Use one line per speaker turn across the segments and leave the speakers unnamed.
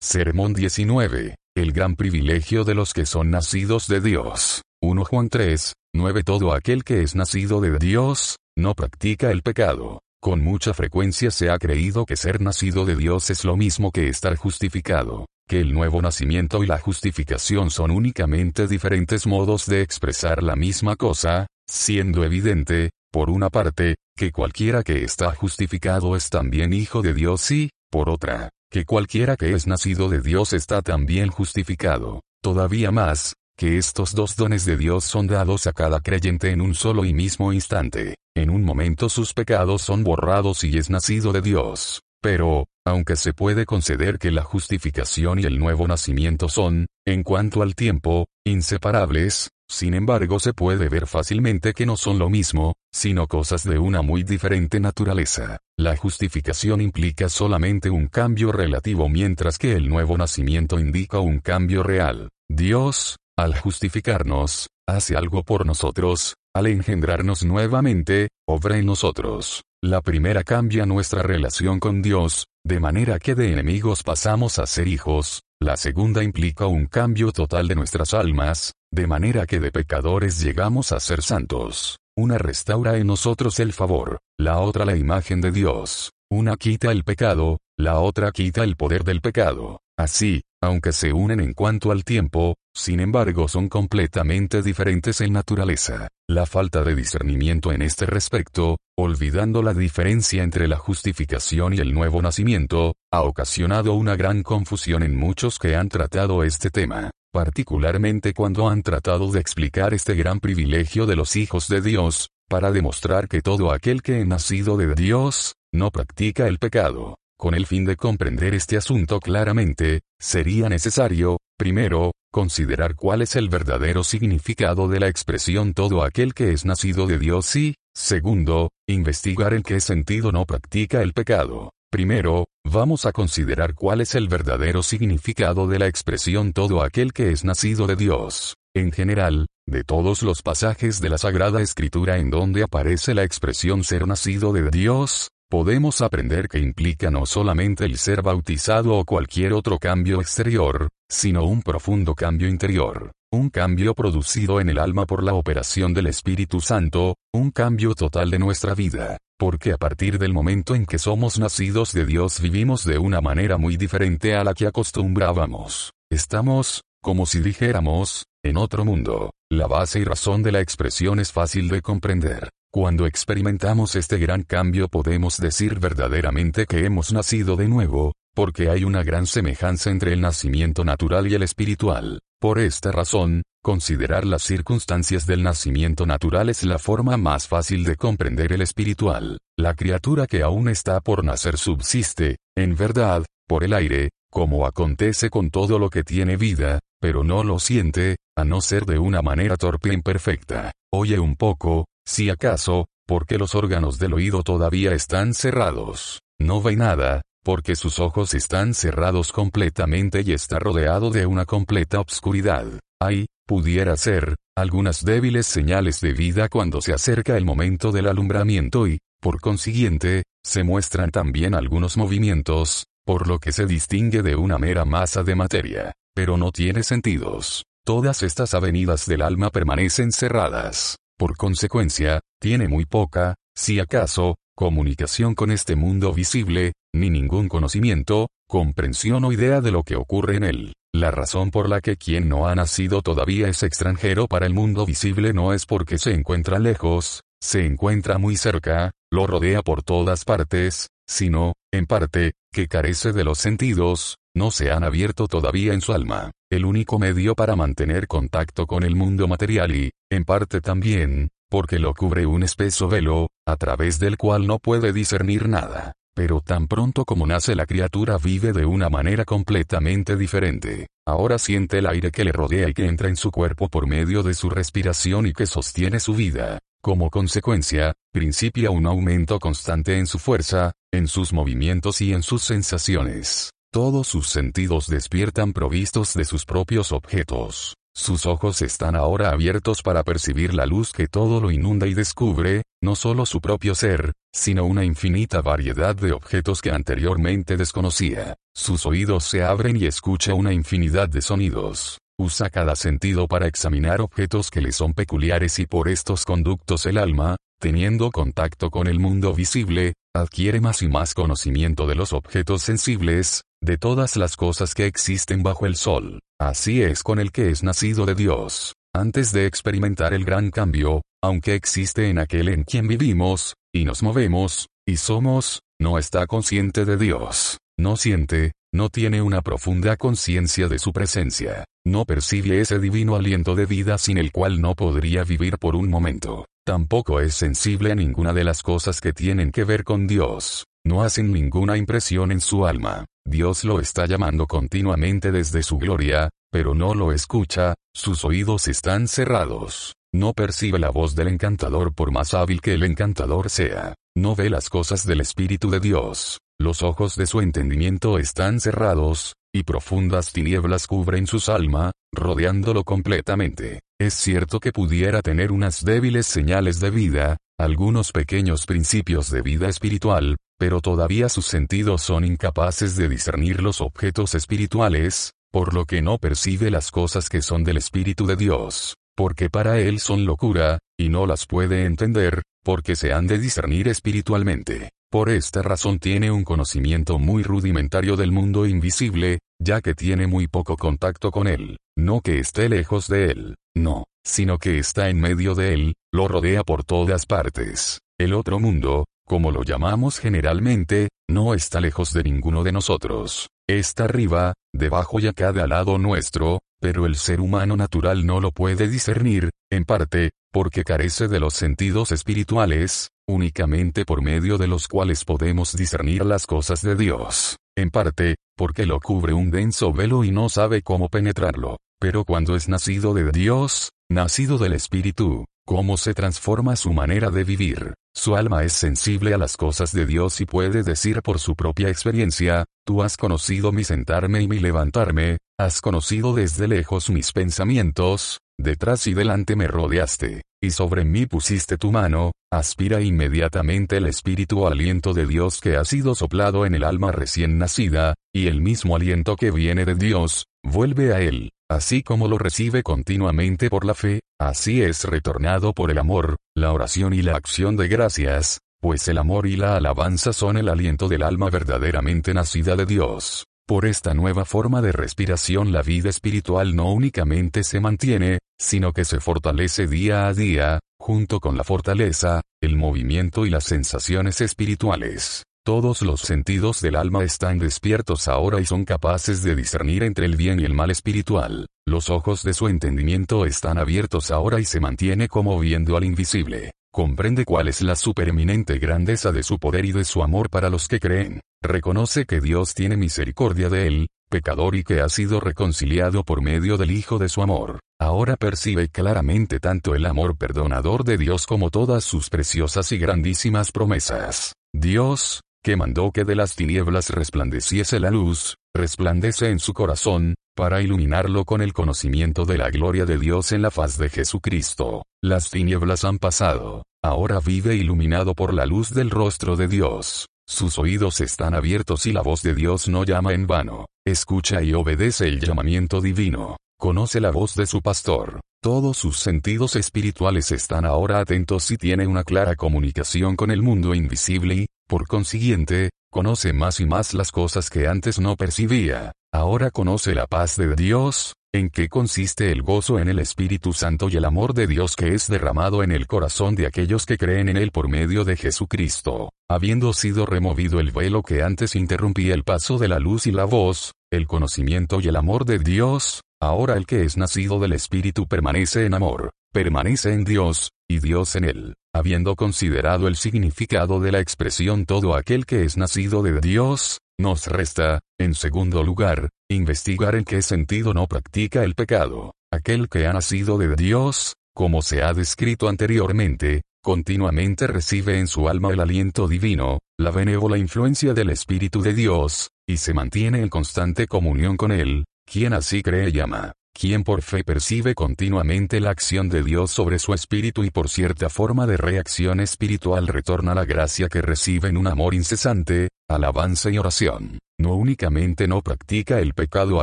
Sermón 19. El gran privilegio de los que son nacidos de Dios. 1 Juan 3, 9 Todo aquel que es nacido de Dios, no practica el pecado. Con mucha frecuencia se ha creído que ser nacido de Dios es lo mismo que estar justificado, que el nuevo nacimiento y la justificación son únicamente diferentes modos de expresar la misma cosa, siendo evidente, por una parte, que cualquiera que está justificado es también hijo de Dios y, por otra, que cualquiera que es nacido de Dios está también justificado. Todavía más, que estos dos dones de Dios son dados a cada creyente en un solo y mismo instante. En un momento sus pecados son borrados y es nacido de Dios. Pero, aunque se puede conceder que la justificación y el nuevo nacimiento son, en cuanto al tiempo, inseparables, sin embargo se puede ver fácilmente que no son lo mismo, sino cosas de una muy diferente naturaleza. La justificación implica solamente un cambio relativo mientras que el nuevo nacimiento indica un cambio real. Dios, al justificarnos, hace algo por nosotros, al engendrarnos nuevamente, obra en nosotros. La primera cambia nuestra relación con Dios, de manera que de enemigos pasamos a ser hijos, la segunda implica un cambio total de nuestras almas, de manera que de pecadores llegamos a ser santos. Una restaura en nosotros el favor, la otra la imagen de Dios. Una quita el pecado, la otra quita el poder del pecado. Así, aunque se unen en cuanto al tiempo, sin embargo son completamente diferentes en naturaleza. La falta de discernimiento en este respecto, olvidando la diferencia entre la justificación y el nuevo nacimiento, ha ocasionado una gran confusión en muchos que han tratado este tema, particularmente cuando han tratado de explicar este gran privilegio de los hijos de Dios, para demostrar que todo aquel que ha nacido de Dios, no practica el pecado. Con el fin de comprender este asunto claramente, sería necesario, primero, considerar cuál es el verdadero significado de la expresión todo aquel que es nacido de Dios y, segundo, investigar en qué sentido no practica el pecado. Primero, vamos a considerar cuál es el verdadero significado de la expresión todo aquel que es nacido de Dios. En general, de todos los pasajes de la Sagrada Escritura en donde aparece la expresión ser nacido de Dios, podemos aprender que implica no solamente el ser bautizado o cualquier otro cambio exterior, sino un profundo cambio interior, un cambio producido en el alma por la operación del Espíritu Santo, un cambio total de nuestra vida, porque a partir del momento en que somos nacidos de Dios vivimos de una manera muy diferente a la que acostumbrábamos. Estamos, como si dijéramos, en otro mundo. La base y razón de la expresión es fácil de comprender. Cuando experimentamos este gran cambio podemos decir verdaderamente que hemos nacido de nuevo, porque hay una gran semejanza entre el nacimiento natural y el espiritual. Por esta razón, considerar las circunstancias del nacimiento natural es la forma más fácil de comprender el espiritual. La criatura que aún está por nacer subsiste, en verdad, por el aire, como acontece con todo lo que tiene vida, pero no lo siente, a no ser de una manera torpe e imperfecta. Oye un poco, si acaso, porque los órganos del oído todavía están cerrados. No ve nada, porque sus ojos están cerrados completamente y está rodeado de una completa obscuridad. Hay, pudiera ser, algunas débiles señales de vida cuando se acerca el momento del alumbramiento y, por consiguiente, se muestran también algunos movimientos, por lo que se distingue de una mera masa de materia, pero no tiene sentidos. Todas estas avenidas del alma permanecen cerradas. Por consecuencia, tiene muy poca, si acaso, comunicación con este mundo visible, ni ningún conocimiento, comprensión o idea de lo que ocurre en él. La razón por la que quien no ha nacido todavía es extranjero para el mundo visible no es porque se encuentra lejos, se encuentra muy cerca, lo rodea por todas partes, sino, en parte, que carece de los sentidos, no se han abierto todavía en su alma, el único medio para mantener contacto con el mundo material y, en parte también, porque lo cubre un espeso velo, a través del cual no puede discernir nada. Pero tan pronto como nace la criatura vive de una manera completamente diferente. Ahora siente el aire que le rodea y que entra en su cuerpo por medio de su respiración y que sostiene su vida. Como consecuencia, principia un aumento constante en su fuerza, en sus movimientos y en sus sensaciones. Todos sus sentidos despiertan provistos de sus propios objetos. Sus ojos están ahora abiertos para percibir la luz que todo lo inunda y descubre, no solo su propio ser, sino una infinita variedad de objetos que anteriormente desconocía. Sus oídos se abren y escucha una infinidad de sonidos. Usa cada sentido para examinar objetos que le son peculiares y por estos conductos el alma, teniendo contacto con el mundo visible, adquiere más y más conocimiento de los objetos sensibles, de todas las cosas que existen bajo el sol. Así es con el que es nacido de Dios. Antes de experimentar el gran cambio, aunque existe en aquel en quien vivimos, y nos movemos, y somos, no está consciente de Dios. No siente, no tiene una profunda conciencia de su presencia. No percibe ese divino aliento de vida sin el cual no podría vivir por un momento. Tampoco es sensible a ninguna de las cosas que tienen que ver con Dios. No hacen ninguna impresión en su alma. Dios lo está llamando continuamente desde su gloria, pero no lo escucha, sus oídos están cerrados. No percibe la voz del encantador por más hábil que el encantador sea. No ve las cosas del Espíritu de Dios. Los ojos de su entendimiento están cerrados, y profundas tinieblas cubren su alma, rodeándolo completamente. Es cierto que pudiera tener unas débiles señales de vida, algunos pequeños principios de vida espiritual, pero todavía sus sentidos son incapaces de discernir los objetos espirituales, por lo que no percibe las cosas que son del Espíritu de Dios, porque para él son locura, y no las puede entender, porque se han de discernir espiritualmente. Por esta razón tiene un conocimiento muy rudimentario del mundo invisible, ya que tiene muy poco contacto con él, no que esté lejos de él, no, sino que está en medio de él, lo rodea por todas partes. El otro mundo, como lo llamamos generalmente, no está lejos de ninguno de nosotros. Está arriba, debajo y a cada lado nuestro, pero el ser humano natural no lo puede discernir, en parte, porque carece de los sentidos espirituales, únicamente por medio de los cuales podemos discernir las cosas de Dios, en parte, porque lo cubre un denso velo y no sabe cómo penetrarlo, pero cuando es nacido de Dios, nacido del Espíritu, cómo se transforma su manera de vivir. Su alma es sensible a las cosas de Dios y puede decir por su propia experiencia, tú has conocido mi sentarme y mi levantarme, has conocido desde lejos mis pensamientos, detrás y delante me rodeaste, y sobre mí pusiste tu mano, aspira inmediatamente el espíritu aliento de Dios que ha sido soplado en el alma recién nacida, y el mismo aliento que viene de Dios, vuelve a él, así como lo recibe continuamente por la fe, así es retornado por el amor, la oración y la acción de gracias, pues el amor y la alabanza son el aliento del alma verdaderamente nacida de Dios. Por esta nueva forma de respiración la vida espiritual no únicamente se mantiene, sino que se fortalece día a día, junto con la fortaleza, el movimiento y las sensaciones espirituales. Todos los sentidos del alma están despiertos ahora y son capaces de discernir entre el bien y el mal espiritual. Los ojos de su entendimiento están abiertos ahora y se mantiene como viendo al invisible. Comprende cuál es la supereminente grandeza de su poder y de su amor para los que creen. Reconoce que Dios tiene misericordia de él, pecador y que ha sido reconciliado por medio del Hijo de su amor. Ahora percibe claramente tanto el amor perdonador de Dios como todas sus preciosas y grandísimas promesas. Dios, que mandó que de las tinieblas resplandeciese la luz, resplandece en su corazón, para iluminarlo con el conocimiento de la gloria de Dios en la faz de Jesucristo. Las tinieblas han pasado, ahora vive iluminado por la luz del rostro de Dios. Sus oídos están abiertos y la voz de Dios no llama en vano. Escucha y obedece el llamamiento divino. Conoce la voz de su pastor. Todos sus sentidos espirituales están ahora atentos y tiene una clara comunicación con el mundo invisible y, por consiguiente, conoce más y más las cosas que antes no percibía. Ahora conoce la paz de Dios, en qué consiste el gozo en el Espíritu Santo y el amor de Dios que es derramado en el corazón de aquellos que creen en Él por medio de Jesucristo. Habiendo sido removido el velo que antes interrumpía el paso de la luz y la voz, el conocimiento y el amor de Dios, ahora el que es nacido del Espíritu permanece en amor, permanece en Dios, y Dios en él. Habiendo considerado el significado de la expresión todo aquel que es nacido de Dios, nos resta, en segundo lugar, investigar en qué sentido no practica el pecado. Aquel que ha nacido de Dios, como se ha descrito anteriormente, continuamente recibe en su alma el aliento divino, la benévola influencia del Espíritu de Dios, y se mantiene en constante comunión con él, quien así cree y ama. quien por fe percibe continuamente la acción de Dios sobre su espíritu y por cierta forma de reacción espiritual retorna la gracia que recibe en un amor incesante, alabanza y oración. No únicamente no practica el pecado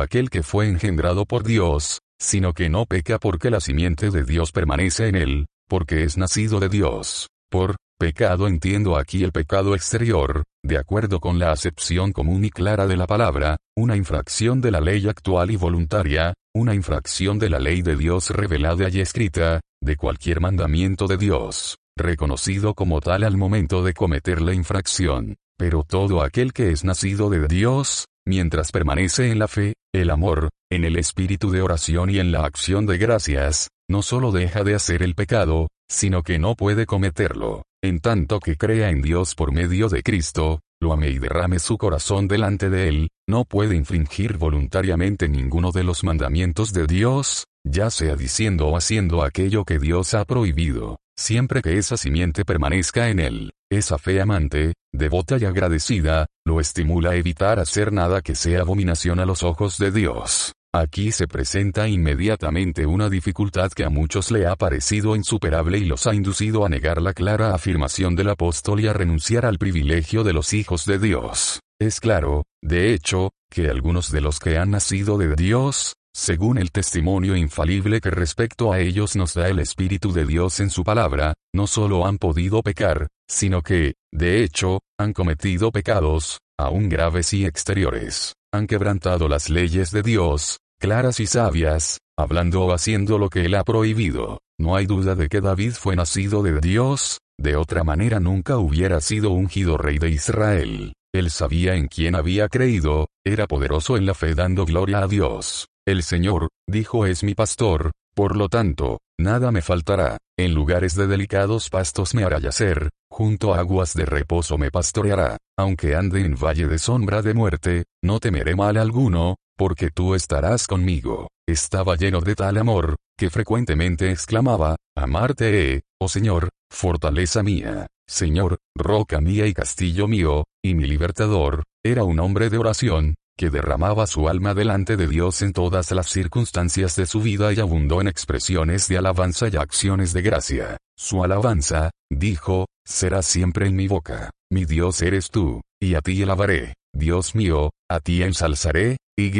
aquel que fue engendrado por Dios, sino que no peca porque la simiente de Dios permanece en él, porque es nacido de Dios. Por pecado entiendo aquí el pecado exterior, de acuerdo con la acepción común y clara de la palabra, una infracción de la ley actual y voluntaria, una infracción de la ley de Dios revelada y escrita, de cualquier mandamiento de Dios, reconocido como tal al momento de cometer la infracción. Pero todo aquel que es nacido de Dios, mientras permanece en la fe, el amor, en el espíritu de oración y en la acción de gracias, no solo deja de hacer el pecado, sino que no puede cometerlo, en tanto que crea en Dios por medio de Cristo, lo ame y derrame su corazón delante de él, no puede infringir voluntariamente ninguno de los mandamientos de Dios, ya sea diciendo o haciendo aquello que Dios ha prohibido, siempre que esa simiente permanezca en él. Esa fe amante, devota y agradecida, lo estimula a evitar hacer nada que sea abominación a los ojos de Dios. Aquí se presenta inmediatamente una dificultad que a muchos le ha parecido insuperable y los ha inducido a negar la clara afirmación del apóstol y a renunciar al privilegio de los hijos de Dios. Es claro, de hecho, que algunos de los que han nacido de Dios, según el testimonio infalible que respecto a ellos nos da el Espíritu de Dios en su palabra, no solo han podido pecar, sino que, de hecho, han cometido pecados, aún graves y exteriores, han quebrantado las leyes de Dios, claras y sabias, hablando o haciendo lo que él ha prohibido. No hay duda de que David fue nacido de Dios, de otra manera nunca hubiera sido ungido rey de Israel. Él sabía en quién había creído, era poderoso en la fe dando gloria a Dios. El Señor, dijo es mi pastor, por lo tanto, nada me faltará, en lugares de delicados pastos me hará yacer, junto a aguas de reposo me pastoreará, aunque ande en valle de sombra de muerte, no temeré mal alguno, porque tú estarás conmigo. Estaba lleno de tal amor, que frecuentemente exclamaba, Amarte he, oh Señor, fortaleza mía, Señor, roca mía y castillo mío, y mi libertador, era un hombre de oración, que derramaba su alma delante de Dios en todas las circunstancias de su vida y abundó en expresiones de alabanza y acciones de gracia. Su alabanza, dijo, será siempre en mi boca. Mi Dios eres tú, y a ti alabaré. Dios mío, a ti ensalzaré, y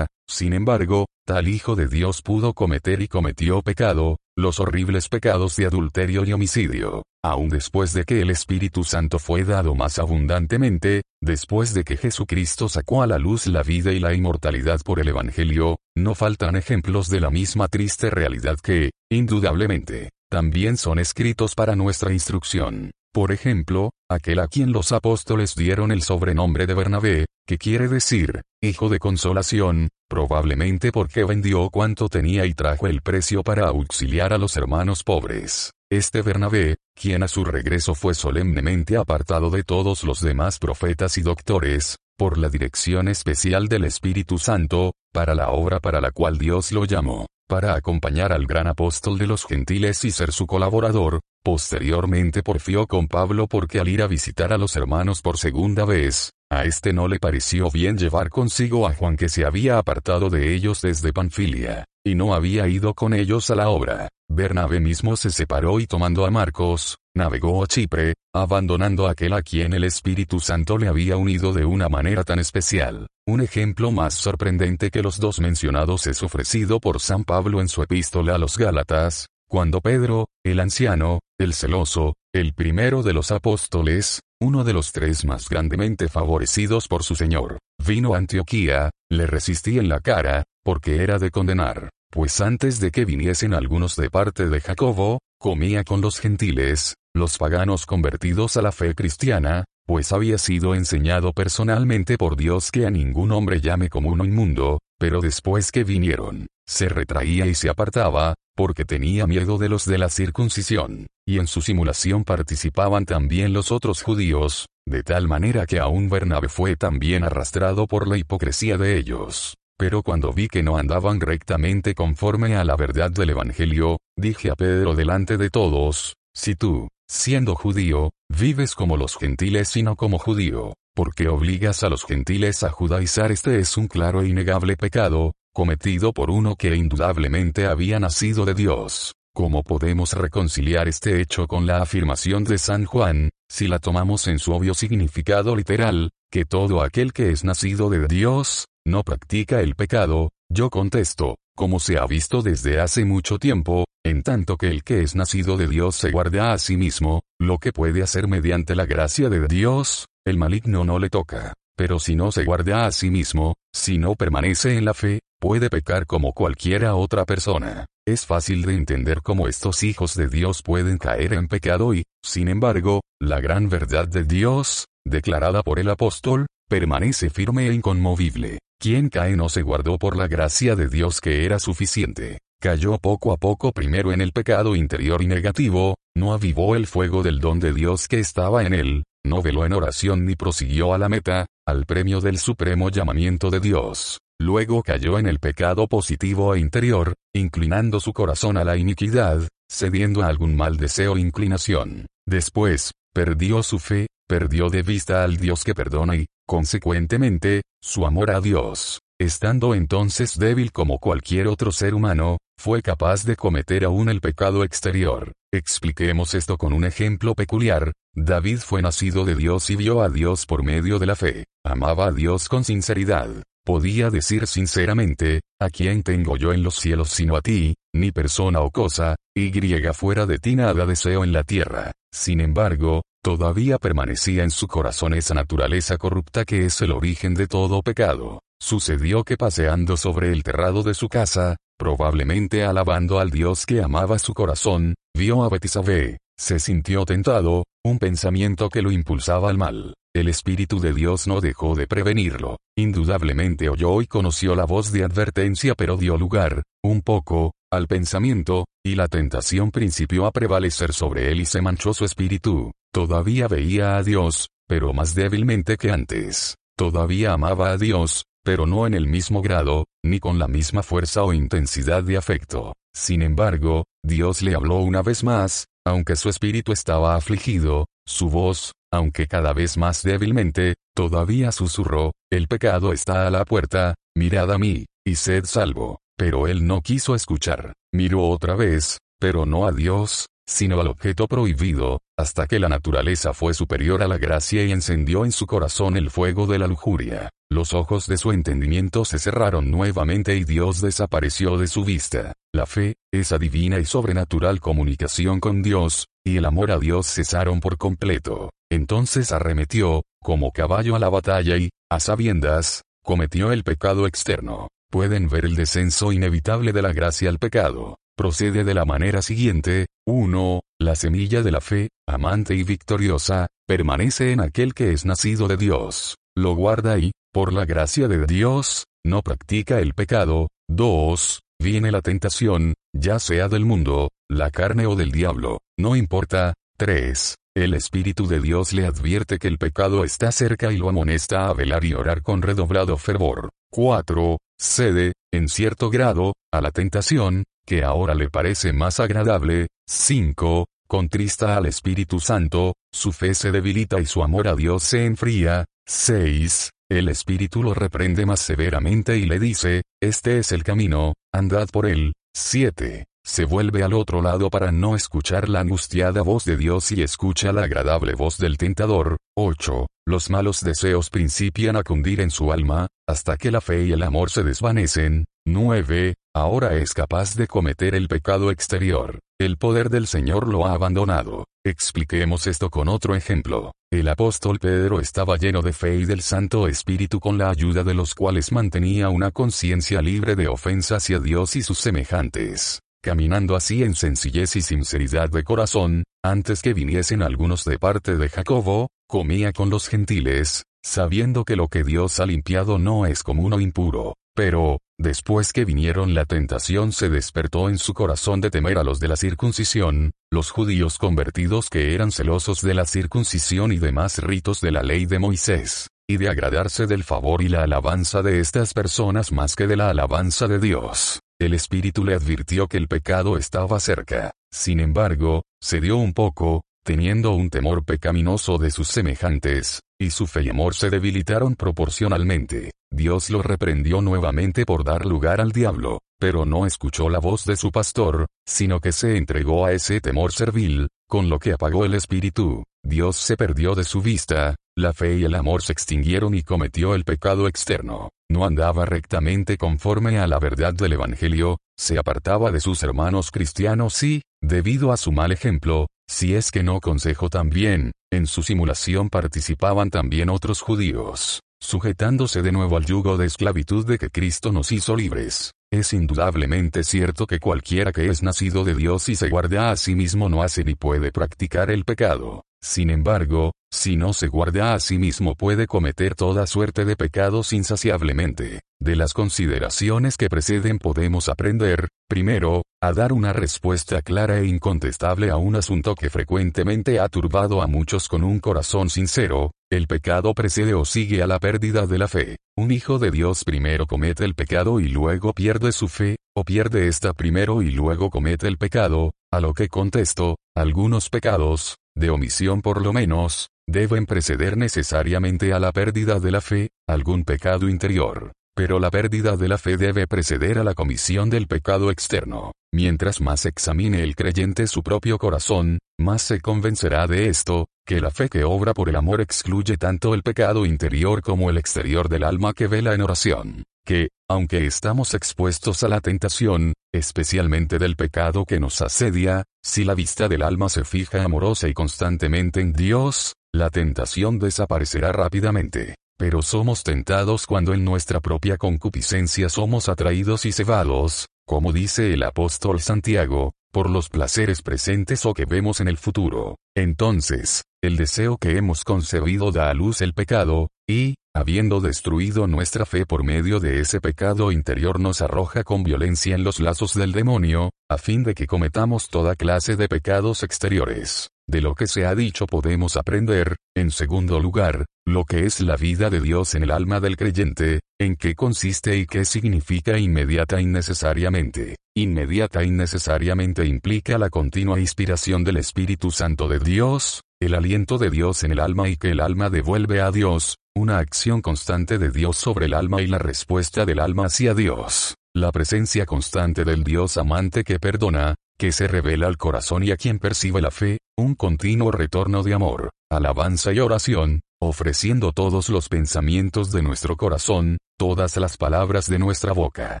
sin embargo, tal Hijo de Dios pudo cometer y cometió pecado, los horribles pecados de adulterio y homicidio, aun después de que el Espíritu Santo fue dado más abundantemente, después de que Jesucristo sacó a la luz la vida y la inmortalidad por el Evangelio, no faltan ejemplos de la misma triste realidad que, indudablemente, también son escritos para nuestra instrucción. Por ejemplo, aquel a quien los apóstoles dieron el sobrenombre de Bernabé, que quiere decir, hijo de consolación, probablemente porque vendió cuanto tenía y trajo el precio para auxiliar a los hermanos pobres. Este Bernabé, quien a su regreso fue solemnemente apartado de todos los demás profetas y doctores, por la dirección especial del Espíritu Santo, para la obra para la cual Dios lo llamó para acompañar al gran apóstol de los gentiles y ser su colaborador, posteriormente porfió con Pablo porque al ir a visitar a los hermanos por segunda vez, a este no le pareció bien llevar consigo a Juan que se había apartado de ellos desde Panfilia, y no había ido con ellos a la obra. Bernabé mismo se separó y tomando a Marcos, navegó a Chipre, abandonando a aquel a quien el Espíritu Santo le había unido de una manera tan especial. Un ejemplo más sorprendente que los dos mencionados es ofrecido por San Pablo en su epístola a los Gálatas, cuando Pedro, el anciano, el celoso, el primero de los apóstoles, uno de los tres más grandemente favorecidos por su Señor, vino a Antioquía, le resistí en la cara, porque era de condenar pues antes de que viniesen algunos de parte de Jacobo, comía con los gentiles, los paganos convertidos a la fe cristiana, pues había sido enseñado personalmente por Dios que a ningún hombre llame como uno inmundo, pero después que vinieron, se retraía y se apartaba, porque tenía miedo de los de la circuncisión, y en su simulación participaban también los otros judíos, de tal manera que aún Bernabé fue también arrastrado por la hipocresía de ellos. Pero cuando vi que no andaban rectamente conforme a la verdad del Evangelio, dije a Pedro delante de todos, si tú, siendo judío, vives como los gentiles y no como judío, porque obligas a los gentiles a judaizar este es un claro e innegable pecado, cometido por uno que indudablemente había nacido de Dios. ¿Cómo podemos reconciliar este hecho con la afirmación de San Juan, si la tomamos en su obvio significado literal, que todo aquel que es nacido de Dios, no practica el pecado? Yo contesto, como se ha visto desde hace mucho tiempo, en tanto que el que es nacido de Dios se guarda a sí mismo, lo que puede hacer mediante la gracia de Dios, el maligno no le toca. Pero si no se guarda a sí mismo, si no permanece en la fe, puede pecar como cualquiera otra persona. Es fácil de entender cómo estos hijos de Dios pueden caer en pecado y, sin embargo, la gran verdad de Dios, declarada por el apóstol, permanece firme e inconmovible. Quien cae no se guardó por la gracia de Dios que era suficiente. Cayó poco a poco primero en el pecado interior y negativo, no avivó el fuego del don de Dios que estaba en él, no veló en oración ni prosiguió a la meta, al premio del supremo llamamiento de Dios. Luego cayó en el pecado positivo e interior, inclinando su corazón a la iniquidad, cediendo a algún mal deseo e inclinación. Después, perdió su fe, perdió de vista al Dios que perdona y, consecuentemente, su amor a Dios. Estando entonces débil como cualquier otro ser humano, fue capaz de cometer aún el pecado exterior. Expliquemos esto con un ejemplo peculiar. David fue nacido de Dios y vio a Dios por medio de la fe. Amaba a Dios con sinceridad. Podía decir sinceramente, ¿a quién tengo yo en los cielos sino a ti, ni persona o cosa, y griega fuera de ti nada deseo en la tierra? Sin embargo, todavía permanecía en su corazón esa naturaleza corrupta que es el origen de todo pecado. Sucedió que paseando sobre el terrado de su casa, probablemente alabando al Dios que amaba su corazón, vio a Betisabé, se sintió tentado, un pensamiento que lo impulsaba al mal. El Espíritu de Dios no dejó de prevenirlo. Indudablemente oyó y conoció la voz de advertencia pero dio lugar, un poco, al pensamiento, y la tentación principió a prevalecer sobre él y se manchó su espíritu. Todavía veía a Dios, pero más débilmente que antes. Todavía amaba a Dios, pero no en el mismo grado, ni con la misma fuerza o intensidad de afecto. Sin embargo, Dios le habló una vez más, aunque su espíritu estaba afligido, su voz, aunque cada vez más débilmente, todavía susurró, el pecado está a la puerta, mirad a mí, y sed salvo. Pero él no quiso escuchar. Miró otra vez, pero no a Dios, sino al objeto prohibido, hasta que la naturaleza fue superior a la gracia y encendió en su corazón el fuego de la lujuria. Los ojos de su entendimiento se cerraron nuevamente y Dios desapareció de su vista. La fe, esa divina y sobrenatural comunicación con Dios, y el amor a Dios cesaron por completo. Entonces arremetió, como caballo a la batalla y, a sabiendas, cometió el pecado externo. Pueden ver el descenso inevitable de la gracia al pecado. Procede de la manera siguiente, 1. La semilla de la fe, amante y victoriosa, permanece en aquel que es nacido de Dios. Lo guarda y, por la gracia de Dios, no practica el pecado. 2. Viene la tentación, ya sea del mundo, la carne o del diablo, no importa. 3. El Espíritu de Dios le advierte que el pecado está cerca y lo amonesta a velar y orar con redoblado fervor. 4. Cede, en cierto grado, a la tentación, que ahora le parece más agradable. 5. Contrista al Espíritu Santo, su fe se debilita y su amor a Dios se enfría. 6. El Espíritu lo reprende más severamente y le dice, este es el camino, andad por él. 7 se vuelve al otro lado para no escuchar la angustiada voz de Dios y escucha la agradable voz del tentador. 8. Los malos deseos principian a cundir en su alma, hasta que la fe y el amor se desvanecen. 9. Ahora es capaz de cometer el pecado exterior. El poder del Señor lo ha abandonado. Expliquemos esto con otro ejemplo. El apóstol Pedro estaba lleno de fe y del Santo Espíritu con la ayuda de los cuales mantenía una conciencia libre de ofensa hacia Dios y sus semejantes caminando así en sencillez y sinceridad de corazón, antes que viniesen algunos de parte de Jacobo, comía con los gentiles, sabiendo que lo que Dios ha limpiado no es común o impuro. Pero, después que vinieron la tentación se despertó en su corazón de temer a los de la circuncisión, los judíos convertidos que eran celosos de la circuncisión y demás ritos de la ley de Moisés, y de agradarse del favor y la alabanza de estas personas más que de la alabanza de Dios. El espíritu le advirtió que el pecado estaba cerca. Sin embargo, cedió un poco, teniendo un temor pecaminoso de sus semejantes, y su fe y amor se debilitaron proporcionalmente. Dios lo reprendió nuevamente por dar lugar al diablo, pero no escuchó la voz de su pastor, sino que se entregó a ese temor servil, con lo que apagó el espíritu. Dios se perdió de su vista, la fe y el amor se extinguieron y cometió el pecado externo. No andaba rectamente conforme a la verdad del Evangelio, se apartaba de sus hermanos cristianos y, debido a su mal ejemplo, si es que no consejo también, en su simulación participaban también otros judíos, sujetándose de nuevo al yugo de esclavitud de que Cristo nos hizo libres. Es indudablemente cierto que cualquiera que es nacido de Dios y se guarda a sí mismo no hace ni puede practicar el pecado. Sin embargo, si no se guarda a sí mismo puede cometer toda suerte de pecados insaciablemente. De las consideraciones que preceden podemos aprender, primero, a dar una respuesta clara e incontestable a un asunto que frecuentemente ha turbado a muchos con un corazón sincero, el pecado precede o sigue a la pérdida de la fe. Un hijo de Dios primero comete el pecado y luego pierde su fe, o pierde esta primero y luego comete el pecado, a lo que contesto, algunos pecados, de omisión por lo menos, deben preceder necesariamente a la pérdida de la fe, algún pecado interior. Pero la pérdida de la fe debe preceder a la comisión del pecado externo. Mientras más examine el creyente su propio corazón, más se convencerá de esto, que la fe que obra por el amor excluye tanto el pecado interior como el exterior del alma que vela en oración, que, aunque estamos expuestos a la tentación, especialmente del pecado que nos asedia, si la vista del alma se fija amorosa y constantemente en Dios, la tentación desaparecerá rápidamente. Pero somos tentados cuando en nuestra propia concupiscencia somos atraídos y cebados, como dice el apóstol Santiago, por los placeres presentes o que vemos en el futuro. Entonces, el deseo que hemos concebido da a luz el pecado, y, habiendo destruido nuestra fe por medio de ese pecado interior nos arroja con violencia en los lazos del demonio, a fin de que cometamos toda clase de pecados exteriores. De lo que se ha dicho podemos aprender, en segundo lugar, lo que es la vida de Dios en el alma del creyente, en qué consiste y qué significa inmediata innecesariamente. Inmediata innecesariamente implica la continua inspiración del Espíritu Santo de Dios, el aliento de Dios en el alma y que el alma devuelve a Dios, una acción constante de Dios sobre el alma y la respuesta del alma hacia Dios. La presencia constante del Dios amante que perdona, que se revela al corazón y a quien percibe la fe, un continuo retorno de amor, alabanza y oración, ofreciendo todos los pensamientos de nuestro corazón, todas las palabras de nuestra boca,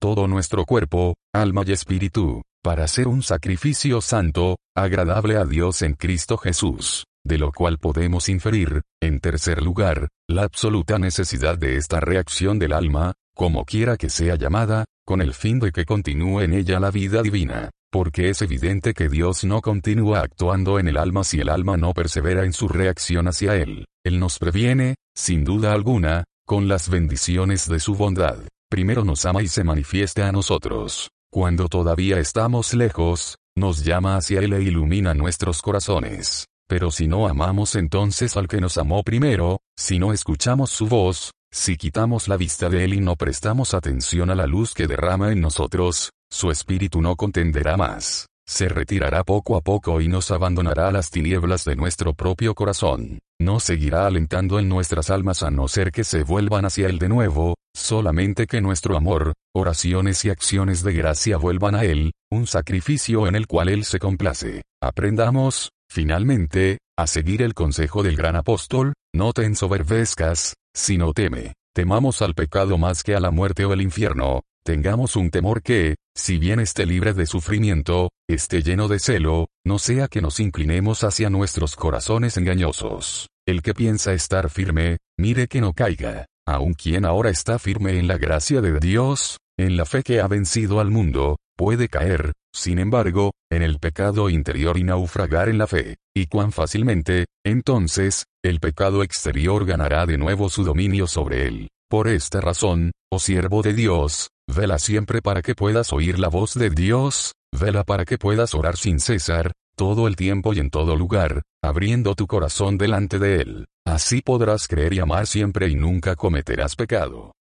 todo nuestro cuerpo, alma y espíritu, para ser un sacrificio santo, agradable a Dios en Cristo Jesús, de lo cual podemos inferir, en tercer lugar, la absoluta necesidad de esta reacción del alma, como quiera que sea llamada, con el fin de que continúe en ella la vida divina, porque es evidente que Dios no continúa actuando en el alma si el alma no persevera en su reacción hacia Él. Él nos previene, sin duda alguna, con las bendiciones de su bondad. Primero nos ama y se manifiesta a nosotros. Cuando todavía estamos lejos, nos llama hacia Él e ilumina nuestros corazones. Pero si no amamos entonces al que nos amó primero, si no escuchamos su voz, si quitamos la vista de Él y no prestamos atención a la luz que derrama en nosotros, su espíritu no contenderá más. Se retirará poco a poco y nos abandonará a las tinieblas de nuestro propio corazón. No seguirá alentando en nuestras almas a no ser que se vuelvan hacia Él de nuevo, solamente que nuestro amor, oraciones y acciones de gracia vuelvan a Él, un sacrificio en el cual Él se complace. Aprendamos, finalmente, a seguir el consejo del gran apóstol, no te ensoberbezcas, sino teme. Temamos al pecado más que a la muerte o el infierno, tengamos un temor que, si bien esté libre de sufrimiento, esté lleno de celo, no sea que nos inclinemos hacia nuestros corazones engañosos. El que piensa estar firme, mire que no caiga. Aun quien ahora está firme en la gracia de Dios, en la fe que ha vencido al mundo, puede caer, sin embargo, en el pecado interior y naufragar en la fe, y cuán fácilmente, entonces, el pecado exterior ganará de nuevo su dominio sobre él. Por esta razón, oh siervo de Dios, vela siempre para que puedas oír la voz de Dios, vela para que puedas orar sin cesar, todo el tiempo y en todo lugar, abriendo tu corazón delante de Él. Así podrás creer y amar siempre y nunca cometerás pecado.